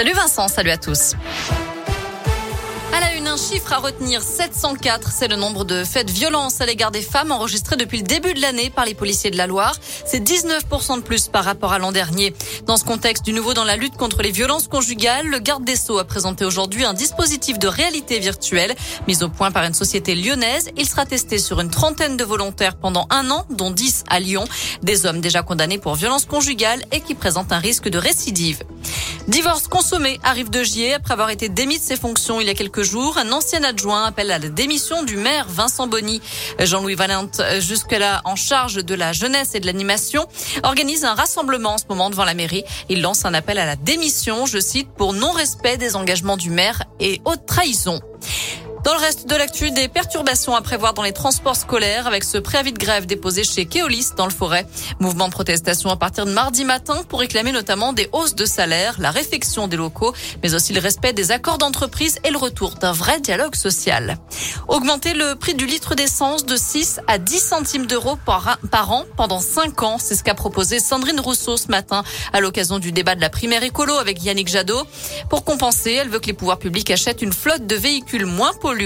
Salut Vincent, salut à tous. À la une, un chiffre à retenir, 704. C'est le nombre de faits de violence à l'égard des femmes enregistrés depuis le début de l'année par les policiers de la Loire. C'est 19% de plus par rapport à l'an dernier. Dans ce contexte du nouveau dans la lutte contre les violences conjugales, le garde des Sceaux a présenté aujourd'hui un dispositif de réalité virtuelle mis au point par une société lyonnaise. Il sera testé sur une trentaine de volontaires pendant un an, dont 10 à Lyon. Des hommes déjà condamnés pour violences conjugales et qui présentent un risque de récidive. Divorce consommé arrive de Gier après avoir été démis de ses fonctions il y a quelques jours. Un ancien adjoint appelle à la démission du maire Vincent Bonny. Jean-Louis Valente, jusque-là en charge de la jeunesse et de l'animation, organise un rassemblement en ce moment devant la mairie. Il lance un appel à la démission, je cite, pour non-respect des engagements du maire et haute trahison. Dans le reste de l'actu, des perturbations à prévoir dans les transports scolaires avec ce préavis de grève déposé chez Keolis dans le Forêt. Mouvement de protestation à partir de mardi matin pour réclamer notamment des hausses de salaire, la réfection des locaux, mais aussi le respect des accords d'entreprise et le retour d'un vrai dialogue social. Augmenter le prix du litre d'essence de 6 à 10 centimes d'euros par, an pendant 5 ans, c'est ce qu'a proposé Sandrine Rousseau ce matin à l'occasion du débat de la primaire écolo avec Yannick Jadot. Pour compenser, elle veut que les pouvoirs publics achètent une flotte de véhicules moins polluants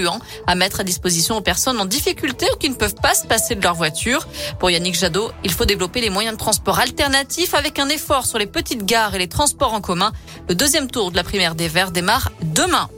à mettre à disposition aux personnes en difficulté ou qui ne peuvent pas se passer de leur voiture. Pour Yannick Jadot, il faut développer les moyens de transport alternatifs avec un effort sur les petites gares et les transports en commun. Le deuxième tour de la primaire des Verts démarre demain.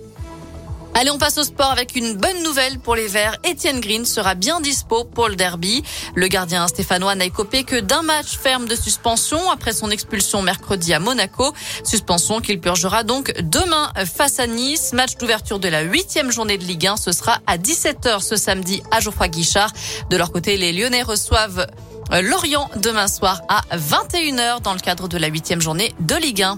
Allez, on passe au sport avec une bonne nouvelle pour les Verts. Etienne Green sera bien dispo pour le derby. Le gardien stéphanois n'a écopé que d'un match ferme de suspension après son expulsion mercredi à Monaco. Suspension qu'il purgera donc demain face à Nice. Match d'ouverture de la huitième journée de Ligue 1. Ce sera à 17h ce samedi à Geoffroy Guichard. De leur côté, les Lyonnais reçoivent Lorient demain soir à 21h dans le cadre de la huitième journée de Ligue 1.